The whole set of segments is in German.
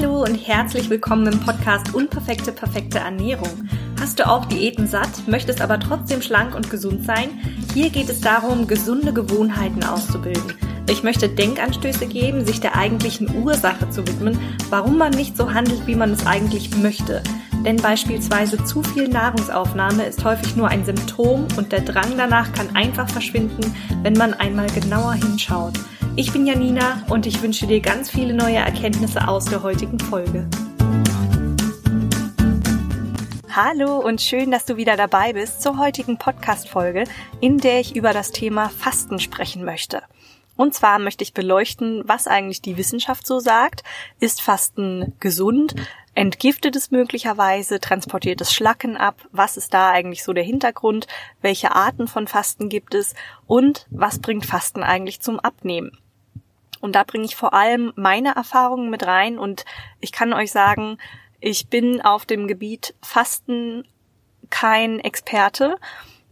Hallo und herzlich willkommen im Podcast Unperfekte, perfekte Ernährung. Hast du auch Diäten satt, möchtest aber trotzdem schlank und gesund sein? Hier geht es darum, gesunde Gewohnheiten auszubilden. Ich möchte Denkanstöße geben, sich der eigentlichen Ursache zu widmen, warum man nicht so handelt, wie man es eigentlich möchte. Denn beispielsweise zu viel Nahrungsaufnahme ist häufig nur ein Symptom und der Drang danach kann einfach verschwinden, wenn man einmal genauer hinschaut. Ich bin Janina und ich wünsche dir ganz viele neue Erkenntnisse aus der heutigen Folge. Hallo und schön, dass du wieder dabei bist zur heutigen Podcast-Folge, in der ich über das Thema Fasten sprechen möchte. Und zwar möchte ich beleuchten, was eigentlich die Wissenschaft so sagt. Ist Fasten gesund? Entgiftet es möglicherweise? Transportiert es Schlacken ab? Was ist da eigentlich so der Hintergrund? Welche Arten von Fasten gibt es? Und was bringt Fasten eigentlich zum Abnehmen? Und da bringe ich vor allem meine Erfahrungen mit rein und ich kann euch sagen, ich bin auf dem Gebiet Fasten kein Experte.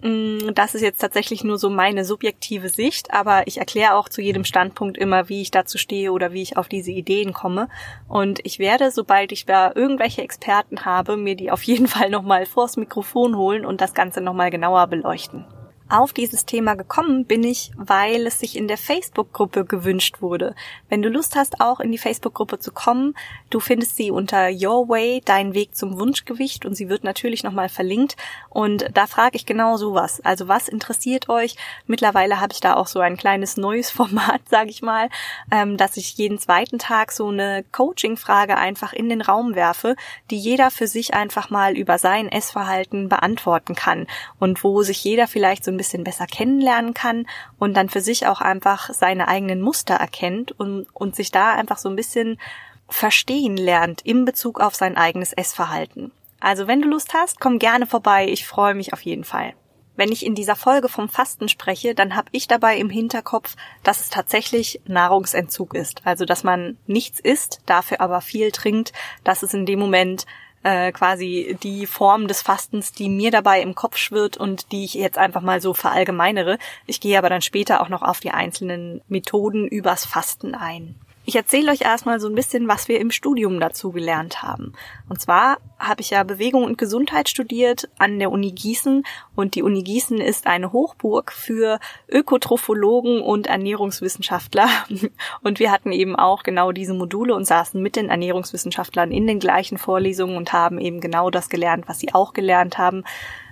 Mm, das ist jetzt tatsächlich nur so meine subjektive Sicht, aber ich erkläre auch zu jedem Standpunkt immer, wie ich dazu stehe oder wie ich auf diese Ideen komme. Und ich werde, sobald ich da irgendwelche Experten habe, mir die auf jeden Fall nochmal vors Mikrofon holen und das Ganze nochmal genauer beleuchten auf dieses Thema gekommen bin ich, weil es sich in der Facebook-Gruppe gewünscht wurde. Wenn du Lust hast, auch in die Facebook-Gruppe zu kommen, du findest sie unter Your Way, dein Weg zum Wunschgewicht und sie wird natürlich nochmal verlinkt. Und da frage ich genau sowas. Also was interessiert euch? Mittlerweile habe ich da auch so ein kleines neues Format, sage ich mal, ähm, dass ich jeden zweiten Tag so eine Coaching-Frage einfach in den Raum werfe, die jeder für sich einfach mal über sein Essverhalten beantworten kann und wo sich jeder vielleicht so ein bisschen besser kennenlernen kann und dann für sich auch einfach seine eigenen Muster erkennt und, und sich da einfach so ein bisschen verstehen lernt in Bezug auf sein eigenes Essverhalten. Also wenn du Lust hast, komm gerne vorbei, ich freue mich auf jeden Fall. Wenn ich in dieser Folge vom Fasten spreche, dann habe ich dabei im Hinterkopf, dass es tatsächlich Nahrungsentzug ist. Also dass man nichts isst, dafür aber viel trinkt, dass es in dem Moment äh, quasi die Form des Fastens, die mir dabei im Kopf schwirrt und die ich jetzt einfach mal so verallgemeinere. Ich gehe aber dann später auch noch auf die einzelnen Methoden übers Fasten ein. Ich erzähle euch erstmal so ein bisschen, was wir im Studium dazu gelernt haben. Und zwar habe ich ja Bewegung und Gesundheit studiert an der Uni Gießen und die Uni Gießen ist eine Hochburg für Ökotrophologen und Ernährungswissenschaftler. Und wir hatten eben auch genau diese Module und saßen mit den Ernährungswissenschaftlern in den gleichen Vorlesungen und haben eben genau das gelernt, was sie auch gelernt haben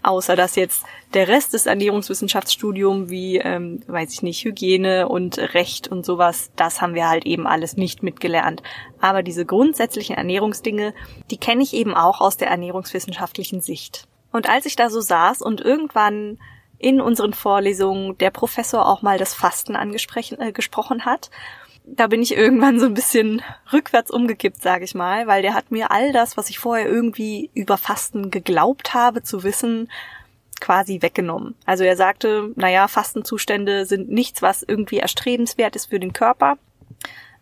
außer dass jetzt der Rest des Ernährungswissenschaftsstudiums wie, ähm, weiß ich nicht, Hygiene und Recht und sowas, das haben wir halt eben alles nicht mitgelernt. Aber diese grundsätzlichen Ernährungsdinge, die kenne ich eben auch aus der ernährungswissenschaftlichen Sicht. Und als ich da so saß und irgendwann in unseren Vorlesungen der Professor auch mal das Fasten angesprochen äh, hat, da bin ich irgendwann so ein bisschen rückwärts umgekippt, sage ich mal, weil der hat mir all das, was ich vorher irgendwie über Fasten geglaubt habe zu wissen, quasi weggenommen. Also er sagte, naja, Fastenzustände sind nichts, was irgendwie erstrebenswert ist für den Körper.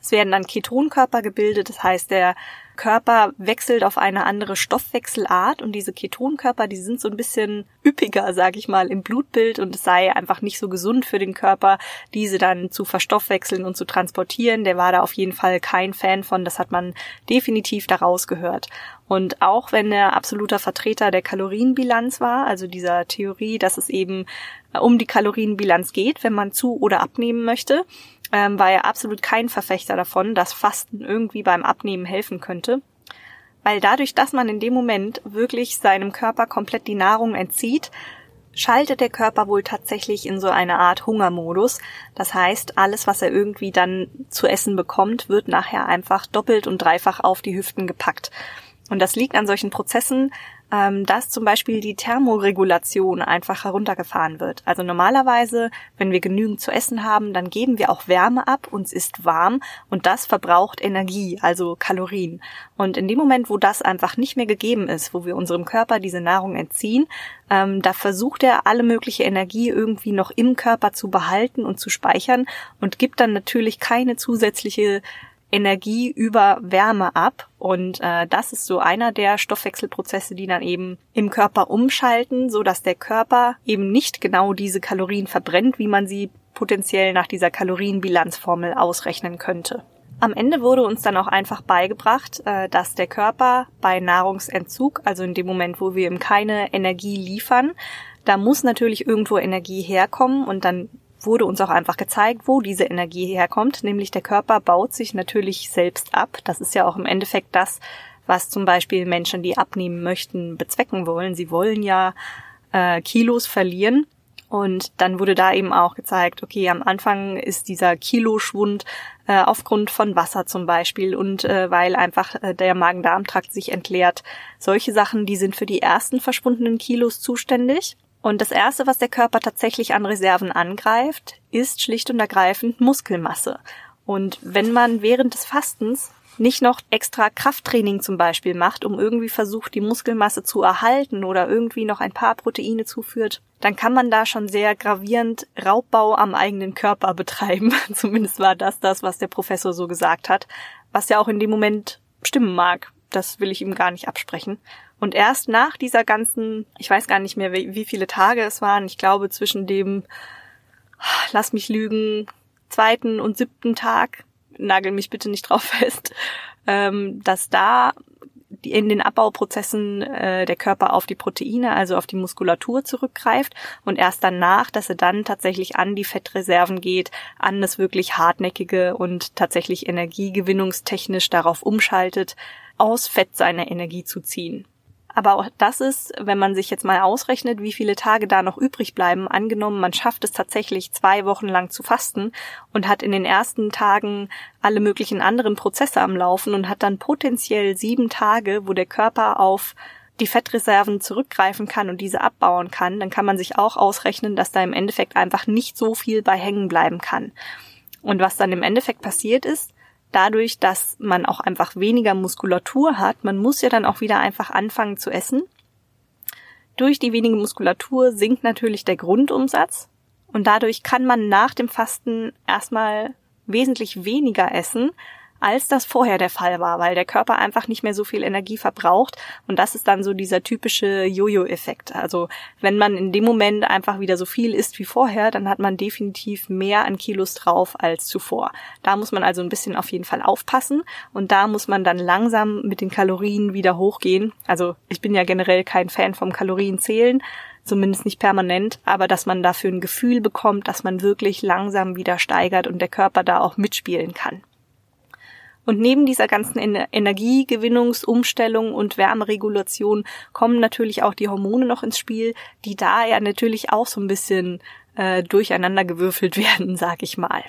Es werden dann Ketonkörper gebildet, das heißt, der Körper wechselt auf eine andere Stoffwechselart und diese Ketonkörper, die sind so ein bisschen üppiger, sage ich mal, im Blutbild und es sei einfach nicht so gesund für den Körper, diese dann zu verstoffwechseln und zu transportieren. Der war da auf jeden Fall kein Fan von, das hat man definitiv daraus gehört. Und auch wenn er absoluter Vertreter der Kalorienbilanz war, also dieser Theorie, dass es eben um die Kalorienbilanz geht, wenn man zu oder abnehmen möchte, ähm, war er absolut kein Verfechter davon, dass Fasten irgendwie beim Abnehmen helfen könnte. Weil dadurch, dass man in dem Moment wirklich seinem Körper komplett die Nahrung entzieht, schaltet der Körper wohl tatsächlich in so eine Art Hungermodus. Das heißt, alles, was er irgendwie dann zu essen bekommt, wird nachher einfach doppelt und dreifach auf die Hüften gepackt. Und das liegt an solchen Prozessen, ähm, dass zum Beispiel die Thermoregulation einfach heruntergefahren wird. Also normalerweise, wenn wir genügend zu essen haben, dann geben wir auch Wärme ab, uns ist warm und das verbraucht Energie, also Kalorien. Und in dem Moment, wo das einfach nicht mehr gegeben ist, wo wir unserem Körper diese Nahrung entziehen, ähm, da versucht er alle mögliche Energie irgendwie noch im Körper zu behalten und zu speichern und gibt dann natürlich keine zusätzliche Energie über Wärme ab. Und äh, das ist so einer der Stoffwechselprozesse, die dann eben im Körper umschalten, so dass der Körper eben nicht genau diese Kalorien verbrennt, wie man sie potenziell nach dieser Kalorienbilanzformel ausrechnen könnte. Am Ende wurde uns dann auch einfach beigebracht, äh, dass der Körper bei Nahrungsentzug, also in dem Moment, wo wir ihm keine Energie liefern, da muss natürlich irgendwo Energie herkommen und dann wurde uns auch einfach gezeigt, wo diese Energie herkommt, nämlich der Körper baut sich natürlich selbst ab. Das ist ja auch im Endeffekt das, was zum Beispiel Menschen, die abnehmen möchten, bezwecken wollen. Sie wollen ja äh, Kilos verlieren. Und dann wurde da eben auch gezeigt, okay, am Anfang ist dieser Kiloschwund äh, aufgrund von Wasser zum Beispiel und äh, weil einfach äh, der Magen-Darm-Trakt sich entleert. Solche Sachen, die sind für die ersten verschwundenen Kilos zuständig. Und das Erste, was der Körper tatsächlich an Reserven angreift, ist schlicht und ergreifend Muskelmasse. Und wenn man während des Fastens nicht noch extra Krafttraining zum Beispiel macht, um irgendwie versucht, die Muskelmasse zu erhalten oder irgendwie noch ein paar Proteine zuführt, dann kann man da schon sehr gravierend Raubbau am eigenen Körper betreiben. Zumindest war das das, was der Professor so gesagt hat, was ja auch in dem Moment stimmen mag. Das will ich ihm gar nicht absprechen. Und erst nach dieser ganzen, ich weiß gar nicht mehr, wie viele Tage es waren, ich glaube zwischen dem, lass mich lügen, zweiten und siebten Tag, nagel mich bitte nicht drauf fest, ähm, dass da in den Abbauprozessen äh, der Körper auf die Proteine, also auf die Muskulatur zurückgreift und erst danach, dass er dann tatsächlich an die Fettreserven geht, an das wirklich hartnäckige und tatsächlich energiegewinnungstechnisch darauf umschaltet, aus Fett seine Energie zu ziehen. Aber auch das ist, wenn man sich jetzt mal ausrechnet, wie viele Tage da noch übrig bleiben, angenommen, man schafft es tatsächlich zwei Wochen lang zu fasten und hat in den ersten Tagen alle möglichen anderen Prozesse am Laufen und hat dann potenziell sieben Tage, wo der Körper auf die Fettreserven zurückgreifen kann und diese abbauen kann, dann kann man sich auch ausrechnen, dass da im Endeffekt einfach nicht so viel bei hängen bleiben kann. Und was dann im Endeffekt passiert ist, dadurch, dass man auch einfach weniger Muskulatur hat, man muss ja dann auch wieder einfach anfangen zu essen. Durch die wenige Muskulatur sinkt natürlich der Grundumsatz und dadurch kann man nach dem Fasten erstmal wesentlich weniger essen, als das vorher der Fall war, weil der Körper einfach nicht mehr so viel Energie verbraucht. Und das ist dann so dieser typische Jojo-Effekt. Also wenn man in dem Moment einfach wieder so viel isst wie vorher, dann hat man definitiv mehr an Kilos drauf als zuvor. Da muss man also ein bisschen auf jeden Fall aufpassen und da muss man dann langsam mit den Kalorien wieder hochgehen. Also ich bin ja generell kein Fan vom Kalorienzählen, zumindest nicht permanent, aber dass man dafür ein Gefühl bekommt, dass man wirklich langsam wieder steigert und der Körper da auch mitspielen kann. Und neben dieser ganzen Energiegewinnungsumstellung und Wärmeregulation kommen natürlich auch die Hormone noch ins Spiel, die da ja natürlich auch so ein bisschen äh, durcheinander gewürfelt werden, sag ich mal.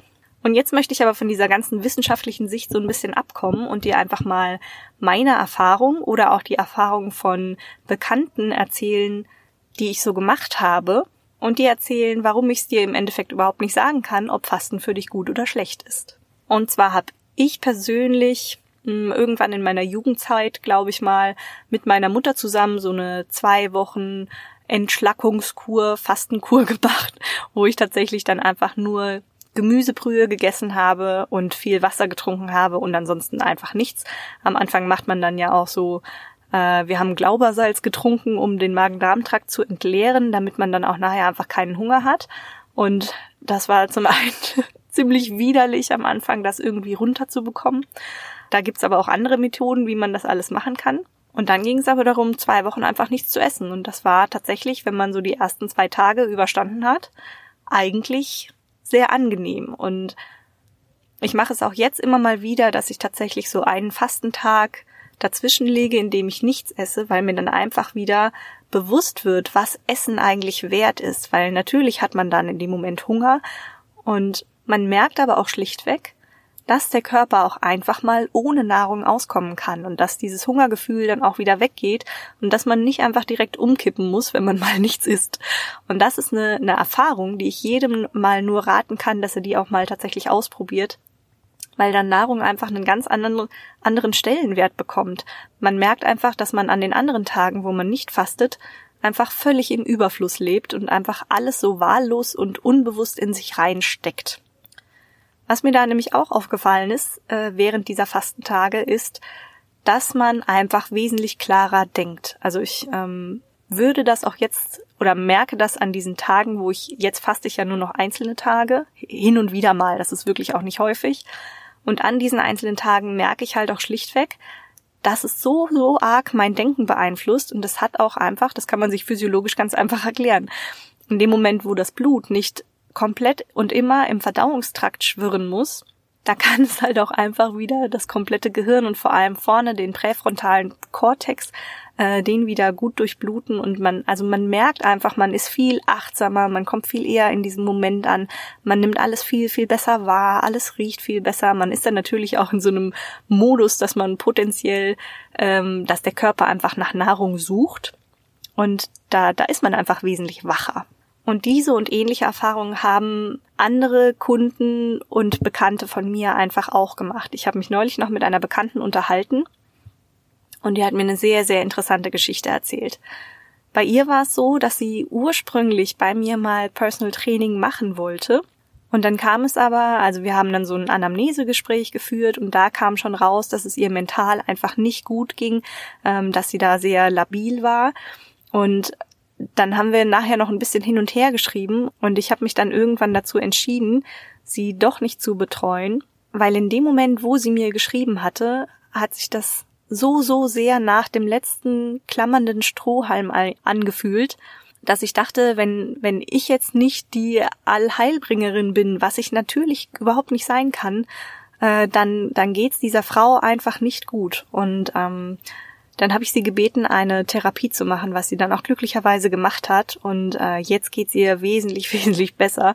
Und jetzt möchte ich aber von dieser ganzen wissenschaftlichen Sicht so ein bisschen abkommen und dir einfach mal meine Erfahrung oder auch die Erfahrung von Bekannten erzählen, die ich so gemacht habe und dir erzählen, warum ich es dir im Endeffekt überhaupt nicht sagen kann, ob Fasten für dich gut oder schlecht ist. Und zwar habe ich persönlich hm, irgendwann in meiner Jugendzeit, glaube ich mal, mit meiner Mutter zusammen so eine zwei Wochen Entschlackungskur, Fastenkur gemacht, wo ich tatsächlich dann einfach nur Gemüsebrühe gegessen habe und viel Wasser getrunken habe und ansonsten einfach nichts. Am Anfang macht man dann ja auch so, äh, wir haben Glaubersalz getrunken, um den Magen-Darm-Trakt zu entleeren, damit man dann auch nachher einfach keinen Hunger hat. Und das war zum einen ziemlich widerlich am Anfang, das irgendwie runterzubekommen. Da gibt's aber auch andere Methoden, wie man das alles machen kann. Und dann ging es aber darum, zwei Wochen einfach nichts zu essen. Und das war tatsächlich, wenn man so die ersten zwei Tage überstanden hat, eigentlich sehr angenehm. Und ich mache es auch jetzt immer mal wieder, dass ich tatsächlich so einen Fastentag dazwischen lege, in dem ich nichts esse, weil mir dann einfach wieder bewusst wird, was Essen eigentlich wert ist. Weil natürlich hat man dann in dem Moment Hunger und man merkt aber auch schlichtweg, dass der Körper auch einfach mal ohne Nahrung auskommen kann und dass dieses Hungergefühl dann auch wieder weggeht und dass man nicht einfach direkt umkippen muss, wenn man mal nichts isst. Und das ist eine, eine Erfahrung, die ich jedem mal nur raten kann, dass er die auch mal tatsächlich ausprobiert, weil dann Nahrung einfach einen ganz anderen, anderen Stellenwert bekommt. Man merkt einfach, dass man an den anderen Tagen, wo man nicht fastet, einfach völlig im Überfluss lebt und einfach alles so wahllos und unbewusst in sich reinsteckt. Was mir da nämlich auch aufgefallen ist äh, während dieser Fastentage ist, dass man einfach wesentlich klarer denkt. Also ich ähm, würde das auch jetzt oder merke das an diesen Tagen, wo ich jetzt faste ich ja nur noch einzelne Tage, hin und wieder mal, das ist wirklich auch nicht häufig. Und an diesen einzelnen Tagen merke ich halt auch schlichtweg, dass es so, so arg mein Denken beeinflusst und das hat auch einfach, das kann man sich physiologisch ganz einfach erklären. In dem Moment, wo das Blut nicht komplett und immer im Verdauungstrakt schwirren muss, da kann es halt auch einfach wieder das komplette Gehirn und vor allem vorne den präfrontalen Kortex äh, den wieder gut durchbluten und man, also man merkt einfach, man ist viel achtsamer, man kommt viel eher in diesem Moment an, man nimmt alles viel, viel besser wahr, alles riecht viel besser, man ist dann natürlich auch in so einem Modus, dass man potenziell, ähm, dass der Körper einfach nach Nahrung sucht und da, da ist man einfach wesentlich wacher. Und diese und ähnliche Erfahrungen haben andere Kunden und Bekannte von mir einfach auch gemacht. Ich habe mich neulich noch mit einer Bekannten unterhalten und die hat mir eine sehr, sehr interessante Geschichte erzählt. Bei ihr war es so, dass sie ursprünglich bei mir mal Personal Training machen wollte. Und dann kam es aber, also wir haben dann so ein Anamnesegespräch geführt und da kam schon raus, dass es ihr mental einfach nicht gut ging, ähm, dass sie da sehr labil war. Und dann haben wir nachher noch ein bisschen hin und her geschrieben und ich habe mich dann irgendwann dazu entschieden, sie doch nicht zu betreuen, weil in dem Moment, wo sie mir geschrieben hatte, hat sich das so, so sehr nach dem letzten klammernden Strohhalm angefühlt, dass ich dachte, wenn, wenn ich jetzt nicht die Allheilbringerin bin, was ich natürlich überhaupt nicht sein kann, äh, dann, dann geht's dieser Frau einfach nicht gut. Und ähm, dann habe ich sie gebeten, eine Therapie zu machen, was sie dann auch glücklicherweise gemacht hat. Und äh, jetzt geht's ihr wesentlich, wesentlich besser.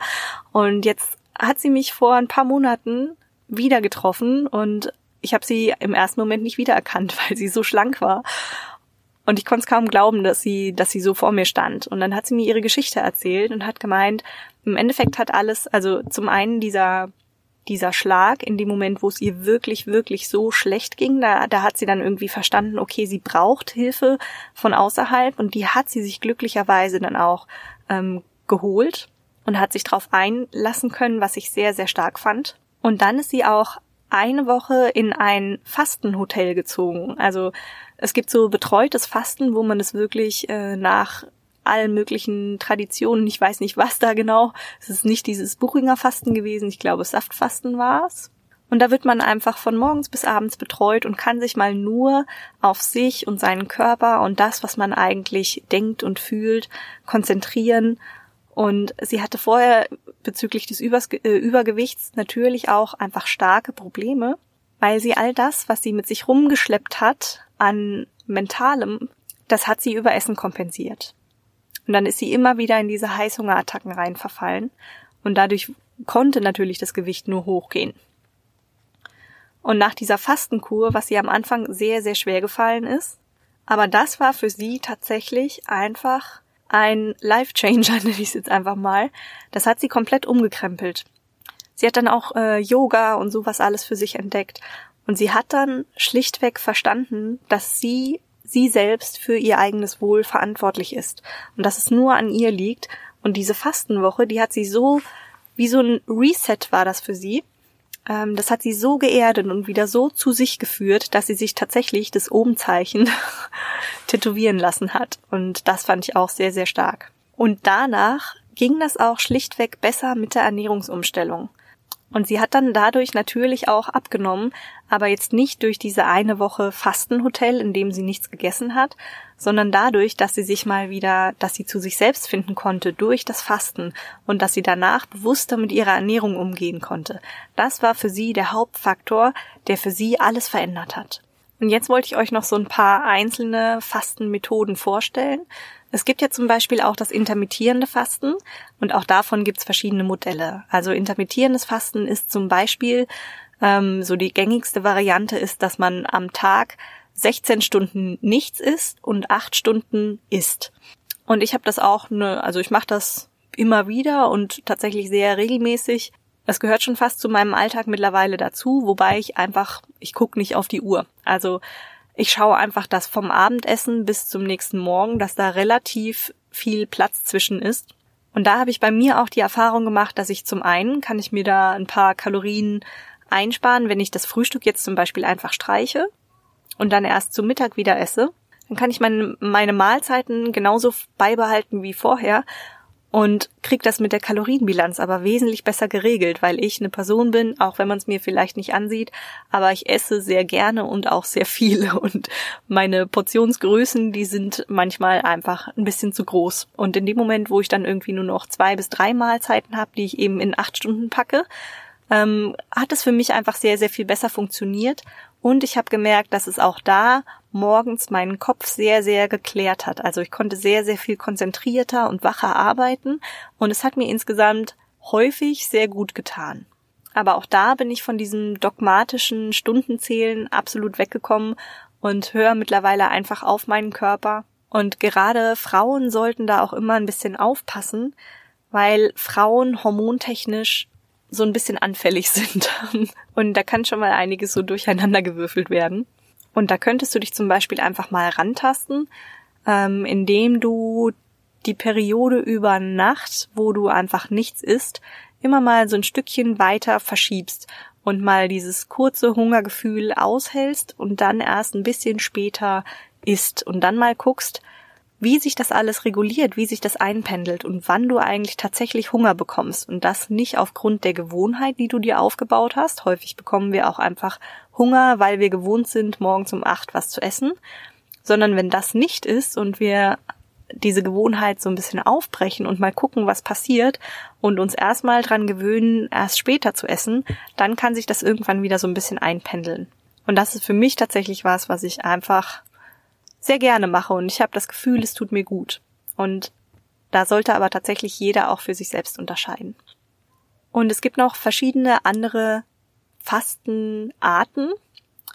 Und jetzt hat sie mich vor ein paar Monaten wieder getroffen und ich habe sie im ersten Moment nicht wiedererkannt, weil sie so schlank war. Und ich konnte es kaum glauben, dass sie, dass sie so vor mir stand. Und dann hat sie mir ihre Geschichte erzählt und hat gemeint, im Endeffekt hat alles, also zum einen dieser, dieser Schlag in dem Moment, wo es ihr wirklich, wirklich so schlecht ging, da, da hat sie dann irgendwie verstanden, okay, sie braucht Hilfe von außerhalb und die hat sie sich glücklicherweise dann auch ähm, geholt und hat sich darauf einlassen können, was ich sehr, sehr stark fand. Und dann ist sie auch eine Woche in ein Fastenhotel gezogen. Also es gibt so betreutes Fasten, wo man es wirklich äh, nach allen möglichen Traditionen, ich weiß nicht was da genau, es ist nicht dieses Buchinger Fasten gewesen, ich glaube Saftfasten war es. Und da wird man einfach von morgens bis abends betreut und kann sich mal nur auf sich und seinen Körper und das, was man eigentlich denkt und fühlt, konzentrieren und sie hatte vorher bezüglich des Übers äh, Übergewichts natürlich auch einfach starke Probleme, weil sie all das, was sie mit sich rumgeschleppt hat an mentalem, das hat sie über Essen kompensiert. Und dann ist sie immer wieder in diese Heißhungerattacken rein verfallen und dadurch konnte natürlich das Gewicht nur hochgehen. Und nach dieser Fastenkur, was ihr am Anfang sehr, sehr schwer gefallen ist, aber das war für sie tatsächlich einfach ein Life-Changer, nenne ich es jetzt einfach mal. Das hat sie komplett umgekrempelt. Sie hat dann auch äh, Yoga und sowas alles für sich entdeckt. Und sie hat dann schlichtweg verstanden, dass sie sie selbst für ihr eigenes Wohl verantwortlich ist und dass es nur an ihr liegt. Und diese Fastenwoche, die hat sie so, wie so ein Reset war das für sie. Ähm, das hat sie so geerdet und wieder so zu sich geführt, dass sie sich tatsächlich das Omenzeichen tätowieren lassen hat. Und das fand ich auch sehr, sehr stark. Und danach ging das auch schlichtweg besser mit der Ernährungsumstellung. Und sie hat dann dadurch natürlich auch abgenommen, aber jetzt nicht durch diese eine Woche Fastenhotel, in dem sie nichts gegessen hat, sondern dadurch, dass sie sich mal wieder, dass sie zu sich selbst finden konnte durch das Fasten und dass sie danach bewusster mit ihrer Ernährung umgehen konnte. Das war für sie der Hauptfaktor, der für sie alles verändert hat. Und jetzt wollte ich euch noch so ein paar einzelne Fastenmethoden vorstellen. Es gibt ja zum Beispiel auch das intermittierende Fasten und auch davon gibt es verschiedene Modelle. Also intermittierendes Fasten ist zum Beispiel ähm, so die gängigste Variante ist, dass man am Tag 16 Stunden nichts isst und 8 Stunden isst. Und ich habe das auch, ne, also ich mache das immer wieder und tatsächlich sehr regelmäßig. Es gehört schon fast zu meinem Alltag mittlerweile dazu, wobei ich einfach, ich gucke nicht auf die Uhr. Also ich schaue einfach, dass vom Abendessen bis zum nächsten Morgen, dass da relativ viel Platz zwischen ist. Und da habe ich bei mir auch die Erfahrung gemacht, dass ich zum einen kann ich mir da ein paar Kalorien einsparen, wenn ich das Frühstück jetzt zum Beispiel einfach streiche und dann erst zum Mittag wieder esse. Dann kann ich meine, meine Mahlzeiten genauso beibehalten wie vorher und krieg das mit der Kalorienbilanz aber wesentlich besser geregelt, weil ich eine Person bin, auch wenn man es mir vielleicht nicht ansieht, aber ich esse sehr gerne und auch sehr viel und meine Portionsgrößen, die sind manchmal einfach ein bisschen zu groß. Und in dem Moment, wo ich dann irgendwie nur noch zwei bis drei Mahlzeiten habe, die ich eben in acht Stunden packe, ähm, hat es für mich einfach sehr, sehr viel besser funktioniert. Und ich habe gemerkt, dass es auch da morgens meinen Kopf sehr, sehr geklärt hat. Also ich konnte sehr, sehr viel konzentrierter und wacher arbeiten und es hat mir insgesamt häufig sehr gut getan. Aber auch da bin ich von diesem dogmatischen Stundenzählen absolut weggekommen und höre mittlerweile einfach auf meinen Körper. Und gerade Frauen sollten da auch immer ein bisschen aufpassen, weil Frauen hormontechnisch so ein bisschen anfällig sind. Und da kann schon mal einiges so durcheinander gewürfelt werden. Und da könntest du dich zum Beispiel einfach mal rantasten, ähm, indem du die Periode über Nacht, wo du einfach nichts isst, immer mal so ein Stückchen weiter verschiebst und mal dieses kurze Hungergefühl aushältst und dann erst ein bisschen später isst und dann mal guckst, wie sich das alles reguliert, wie sich das einpendelt und wann du eigentlich tatsächlich Hunger bekommst. Und das nicht aufgrund der Gewohnheit, die du dir aufgebaut hast. Häufig bekommen wir auch einfach Hunger, weil wir gewohnt sind, morgens um acht was zu essen. Sondern wenn das nicht ist und wir diese Gewohnheit so ein bisschen aufbrechen und mal gucken, was passiert und uns erstmal dran gewöhnen, erst später zu essen, dann kann sich das irgendwann wieder so ein bisschen einpendeln. Und das ist für mich tatsächlich was, was ich einfach sehr gerne mache und ich habe das Gefühl, es tut mir gut. Und da sollte aber tatsächlich jeder auch für sich selbst unterscheiden. Und es gibt noch verschiedene andere Fastenarten,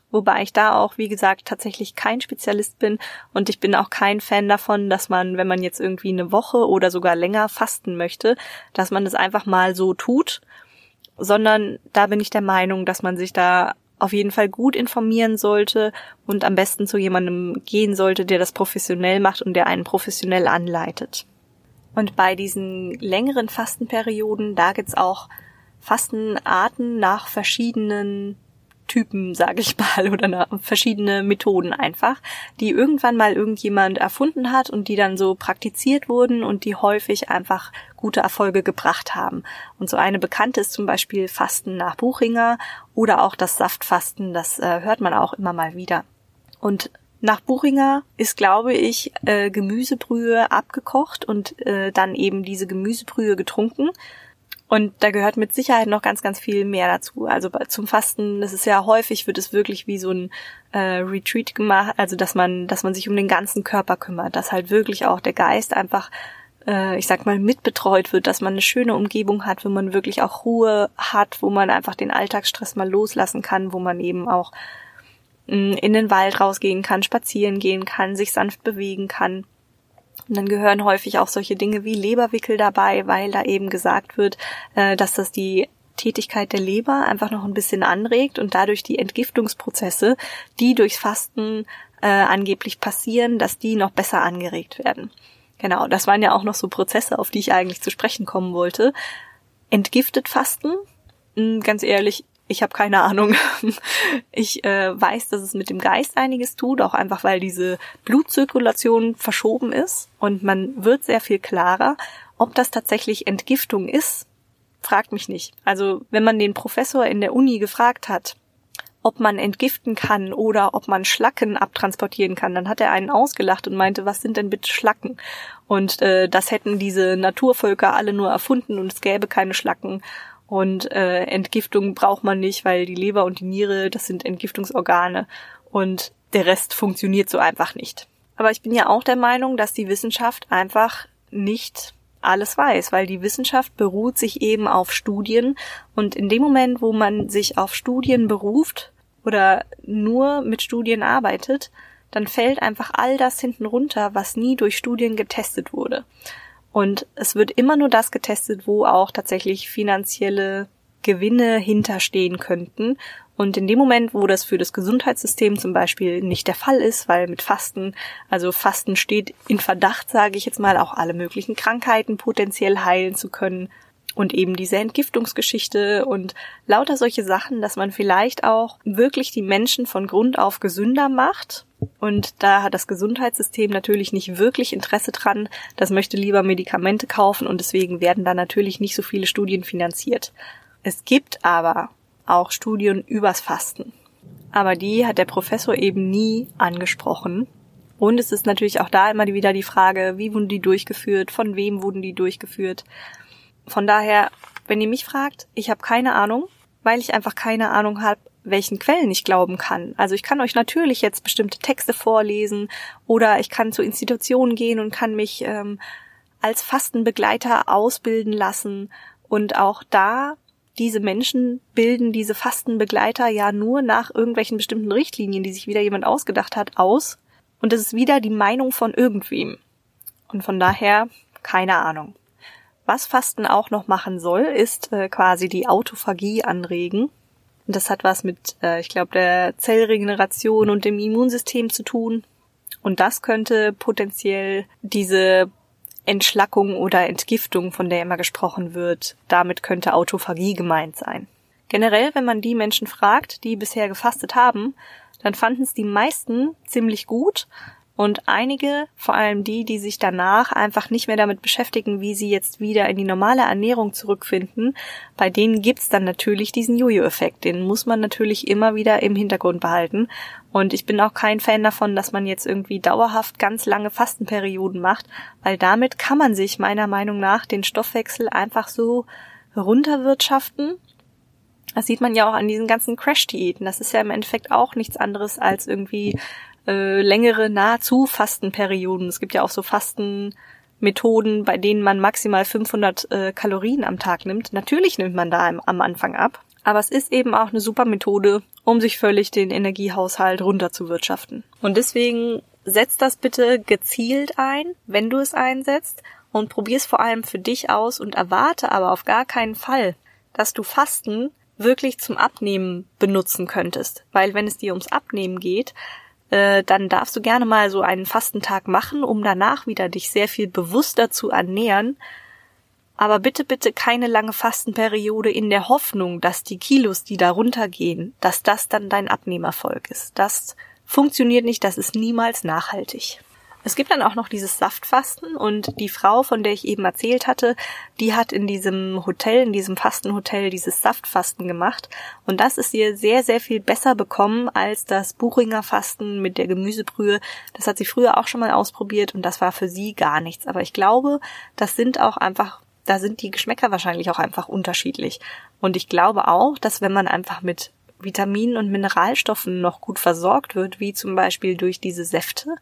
wobei ich da auch, wie gesagt, tatsächlich kein Spezialist bin und ich bin auch kein Fan davon, dass man, wenn man jetzt irgendwie eine Woche oder sogar länger fasten möchte, dass man das einfach mal so tut, sondern da bin ich der Meinung, dass man sich da auf jeden Fall gut informieren sollte und am besten zu jemandem gehen sollte, der das professionell macht und der einen professionell anleitet. Und bei diesen längeren Fastenperioden, da gibt's auch Fastenarten nach verschiedenen Typen, sage ich mal, oder verschiedene Methoden einfach, die irgendwann mal irgendjemand erfunden hat und die dann so praktiziert wurden und die häufig einfach gute Erfolge gebracht haben. Und so eine bekannte ist zum Beispiel Fasten nach Buchinger oder auch das Saftfasten, das äh, hört man auch immer mal wieder. Und nach Buchinger ist, glaube ich, äh, Gemüsebrühe abgekocht und äh, dann eben diese Gemüsebrühe getrunken. Und da gehört mit Sicherheit noch ganz, ganz viel mehr dazu. Also zum Fasten, das ist ja häufig, wird es wirklich wie so ein äh, Retreat gemacht, also dass man, dass man sich um den ganzen Körper kümmert, dass halt wirklich auch der Geist einfach, äh, ich sag mal, mitbetreut wird, dass man eine schöne Umgebung hat, wo man wirklich auch Ruhe hat, wo man einfach den Alltagsstress mal loslassen kann, wo man eben auch mh, mm, in den Wald rausgehen kann, spazieren gehen kann, sich sanft bewegen kann. Und dann gehören häufig auch solche Dinge wie Leberwickel dabei, weil da eben gesagt wird, äh, dass das die Tätigkeit der Leber einfach noch ein bisschen anregt und dadurch die Entgiftungsprozesse, die durchs Fasten äh, angeblich passieren, dass die noch besser angeregt werden. Genau, das waren ja auch noch so Prozesse, auf die ich eigentlich zu sprechen kommen wollte. Entgiftet Fasten, hm, ganz ehrlich, ich habe keine Ahnung. Ich äh, weiß, dass es mit dem Geist einiges tut, auch einfach weil diese Blutzirkulation verschoben ist und man wird sehr viel klarer. Ob das tatsächlich Entgiftung ist, fragt mich nicht. Also wenn man den Professor in der Uni gefragt hat, ob man entgiften kann oder ob man Schlacken abtransportieren kann, dann hat er einen ausgelacht und meinte, was sind denn bitte Schlacken? Und äh, das hätten diese Naturvölker alle nur erfunden und es gäbe keine Schlacken. Und äh, Entgiftung braucht man nicht, weil die Leber und die Niere, das sind Entgiftungsorgane und der Rest funktioniert so einfach nicht. Aber ich bin ja auch der Meinung, dass die Wissenschaft einfach nicht alles weiß, weil die Wissenschaft beruht sich eben auf Studien und in dem Moment, wo man sich auf Studien beruft oder nur mit Studien arbeitet, dann fällt einfach all das hinten runter, was nie durch Studien getestet wurde. Und es wird immer nur das getestet, wo auch tatsächlich finanzielle Gewinne hinterstehen könnten. Und in dem Moment, wo das für das Gesundheitssystem zum Beispiel nicht der Fall ist, weil mit Fasten, also Fasten steht in Verdacht, sage ich jetzt mal, auch alle möglichen Krankheiten potenziell heilen zu können, und eben diese Entgiftungsgeschichte und lauter solche Sachen, dass man vielleicht auch wirklich die Menschen von Grund auf gesünder macht. Und da hat das Gesundheitssystem natürlich nicht wirklich Interesse dran. Das möchte lieber Medikamente kaufen und deswegen werden da natürlich nicht so viele Studien finanziert. Es gibt aber auch Studien übers Fasten. Aber die hat der Professor eben nie angesprochen. Und es ist natürlich auch da immer wieder die Frage, wie wurden die durchgeführt, von wem wurden die durchgeführt. Von daher, wenn ihr mich fragt, ich habe keine Ahnung, weil ich einfach keine Ahnung habe, welchen Quellen ich glauben kann. Also ich kann euch natürlich jetzt bestimmte Texte vorlesen oder ich kann zu Institutionen gehen und kann mich ähm, als Fastenbegleiter ausbilden lassen. Und auch da, diese Menschen bilden diese Fastenbegleiter ja nur nach irgendwelchen bestimmten Richtlinien, die sich wieder jemand ausgedacht hat, aus. Und das ist wieder die Meinung von irgendwem. Und von daher keine Ahnung. Was Fasten auch noch machen soll, ist äh, quasi die Autophagie anregen. Das hat was mit, äh, ich glaube, der Zellregeneration und dem Immunsystem zu tun. Und das könnte potenziell diese Entschlackung oder Entgiftung, von der immer gesprochen wird, damit könnte Autophagie gemeint sein. Generell, wenn man die Menschen fragt, die bisher gefastet haben, dann fanden es die meisten ziemlich gut, und einige, vor allem die, die sich danach einfach nicht mehr damit beschäftigen, wie sie jetzt wieder in die normale Ernährung zurückfinden, bei denen gibt's dann natürlich diesen Jojo-Effekt. Den muss man natürlich immer wieder im Hintergrund behalten. Und ich bin auch kein Fan davon, dass man jetzt irgendwie dauerhaft ganz lange Fastenperioden macht, weil damit kann man sich meiner Meinung nach den Stoffwechsel einfach so runterwirtschaften das sieht man ja auch an diesen ganzen Crash-Diäten. Das ist ja im Endeffekt auch nichts anderes als irgendwie äh, längere nahezu Fastenperioden. Es gibt ja auch so Fastenmethoden, bei denen man maximal 500 äh, Kalorien am Tag nimmt. Natürlich nimmt man da am, am Anfang ab, aber es ist eben auch eine super Methode, um sich völlig den Energiehaushalt runterzuwirtschaften. Und deswegen setz das bitte gezielt ein, wenn du es einsetzt und probier es vor allem für dich aus und erwarte aber auf gar keinen Fall, dass du Fasten wirklich zum Abnehmen benutzen könntest. Weil wenn es dir ums Abnehmen geht, äh, dann darfst du gerne mal so einen Fastentag machen, um danach wieder dich sehr viel bewusster zu ernähren. Aber bitte, bitte keine lange Fastenperiode in der Hoffnung, dass die Kilos, die da runtergehen, dass das dann dein Abnehmerfolg ist. Das funktioniert nicht, das ist niemals nachhaltig. Es gibt dann auch noch dieses Saftfasten und die Frau, von der ich eben erzählt hatte, die hat in diesem Hotel, in diesem Fastenhotel dieses Saftfasten gemacht und das ist ihr sehr, sehr viel besser bekommen als das Buchinger Fasten mit der Gemüsebrühe. Das hat sie früher auch schon mal ausprobiert und das war für sie gar nichts. Aber ich glaube, das sind auch einfach da sind die Geschmäcker wahrscheinlich auch einfach unterschiedlich. Und ich glaube auch, dass wenn man einfach mit Vitaminen und Mineralstoffen noch gut versorgt wird, wie zum Beispiel durch diese Säfte,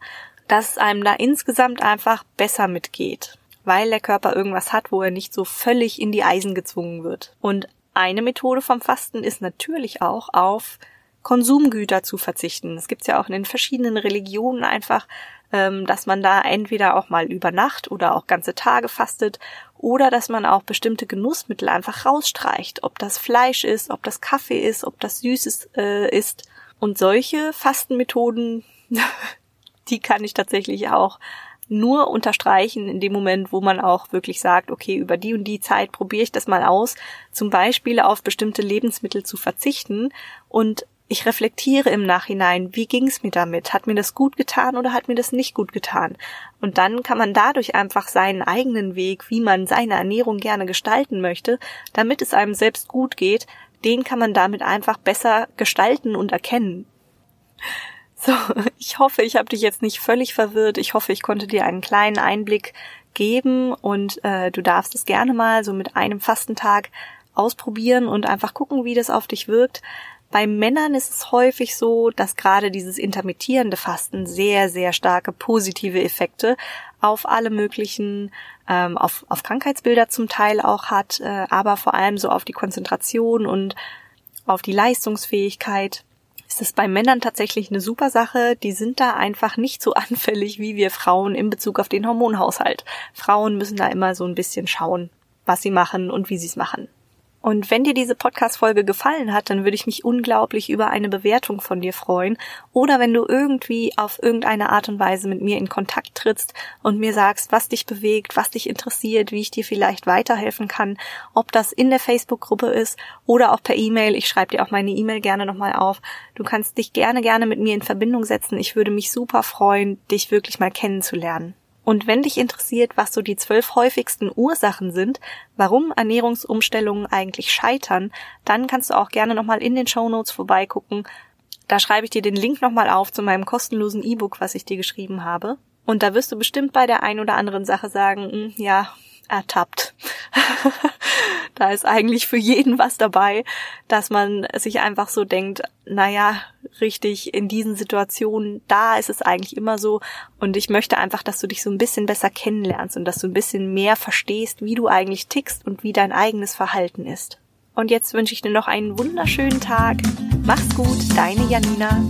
dass es einem da insgesamt einfach besser mitgeht, weil der Körper irgendwas hat, wo er nicht so völlig in die Eisen gezwungen wird. Und eine Methode vom Fasten ist natürlich auch auf Konsumgüter zu verzichten. Es gibt ja auch in den verschiedenen Religionen einfach, ähm, dass man da entweder auch mal über Nacht oder auch ganze Tage fastet oder dass man auch bestimmte Genussmittel einfach rausstreicht, ob das Fleisch ist, ob das Kaffee ist, ob das Süßes äh, ist. Und solche Fastenmethoden die kann ich tatsächlich auch nur unterstreichen in dem Moment, wo man auch wirklich sagt, okay, über die und die Zeit probiere ich das mal aus, zum Beispiel auf bestimmte Lebensmittel zu verzichten und ich reflektiere im Nachhinein, wie ging es mir damit? Hat mir das gut getan oder hat mir das nicht gut getan? Und dann kann man dadurch einfach seinen eigenen Weg, wie man seine Ernährung gerne gestalten möchte, damit es einem selbst gut geht, den kann man damit einfach besser gestalten und erkennen. So, ich hoffe, ich habe dich jetzt nicht völlig verwirrt. Ich hoffe, ich konnte dir einen kleinen Einblick geben und äh, du darfst es gerne mal so mit einem Fastentag ausprobieren und einfach gucken, wie das auf dich wirkt. Bei Männern ist es häufig so, dass gerade dieses intermittierende Fasten sehr, sehr starke positive Effekte auf alle möglichen, ähm, auf, auf Krankheitsbilder zum Teil auch hat, äh, aber vor allem so auf die Konzentration und auf die Leistungsfähigkeit ist es bei Männern tatsächlich eine super Sache. Die sind da einfach nicht so anfällig wie wir Frauen in Bezug auf den Hormonhaushalt. Frauen müssen da immer so ein bisschen schauen, was sie machen und wie sie es machen. Und wenn dir diese Podcast-Folge gefallen hat, dann würde ich mich unglaublich über eine Bewertung von dir freuen. Oder wenn du irgendwie auf irgendeine Art und Weise mit mir in Kontakt trittst und mir sagst, was dich bewegt, was dich interessiert, wie ich dir vielleicht weiterhelfen kann, ob das in der Facebook-Gruppe ist oder auch per E-Mail. Ich schreibe dir auch meine E-Mail gerne nochmal auf. Du kannst dich gerne, gerne mit mir in Verbindung setzen. Ich würde mich super freuen, dich wirklich mal kennenzulernen. Und wenn dich interessiert, was so die zwölf häufigsten Ursachen sind, warum Ernährungsumstellungen eigentlich scheitern, dann kannst du auch gerne nochmal in den Show Notes vorbeigucken. Da schreibe ich dir den Link nochmal auf zu meinem kostenlosen E-Book, was ich dir geschrieben habe. Und da wirst du bestimmt bei der ein oder anderen Sache sagen, hm, ja, ertappt. da ist eigentlich für jeden was dabei, dass man sich einfach so denkt, naja, richtig, in diesen Situationen, da ist es eigentlich immer so. Und ich möchte einfach, dass du dich so ein bisschen besser kennenlernst und dass du ein bisschen mehr verstehst, wie du eigentlich tickst und wie dein eigenes Verhalten ist. Und jetzt wünsche ich dir noch einen wunderschönen Tag. Mach's gut, deine Janina.